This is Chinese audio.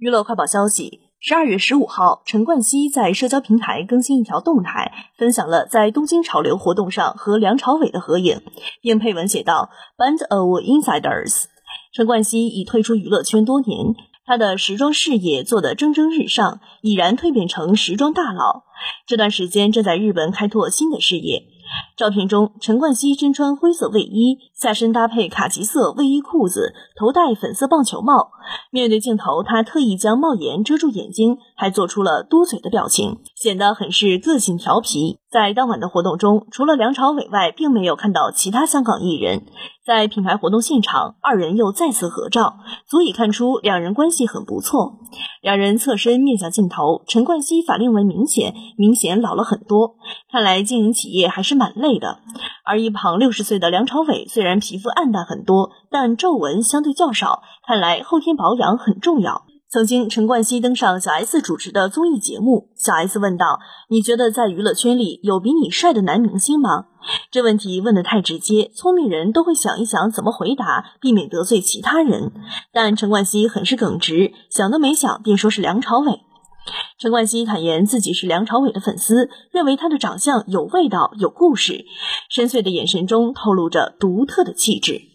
娱乐快报消息：十二月十五号，陈冠希在社交平台更新一条动态，分享了在东京潮流活动上和梁朝伟的合影，并配文写道：“Band of Insiders。”陈冠希已退出娱乐圈多年，他的时装事业做得蒸蒸日上，已然蜕变成时装大佬。这段时间正在日本开拓新的事业。照片中，陈冠希身穿灰色卫衣，下身搭配卡其色卫衣裤子，头戴粉色棒球帽。面对镜头，他特意将帽檐遮住眼睛，还做出了嘟嘴的表情，显得很是个性调皮。在当晚的活动中，除了梁朝伟外，并没有看到其他香港艺人。在品牌活动现场，二人又再次合照，足以看出两人关系很不错。两人侧身面向镜头，陈冠希法令纹明显，明显老了很多。看来经营企业还是蛮累的。而一旁六十岁的梁朝伟，虽然皮肤暗淡很多，但皱纹相对较少，看来后天保养很重要。曾经，陈冠希登上小 S 主持的综艺节目，小 S 问道：“你觉得在娱乐圈里有比你帅的男明星吗？”这问题问得太直接，聪明人都会想一想怎么回答，避免得罪其他人。但陈冠希很是耿直，想都没想便说是梁朝伟。陈冠希坦言自己是梁朝伟的粉丝，认为他的长相有味道、有故事，深邃的眼神中透露着独特的气质。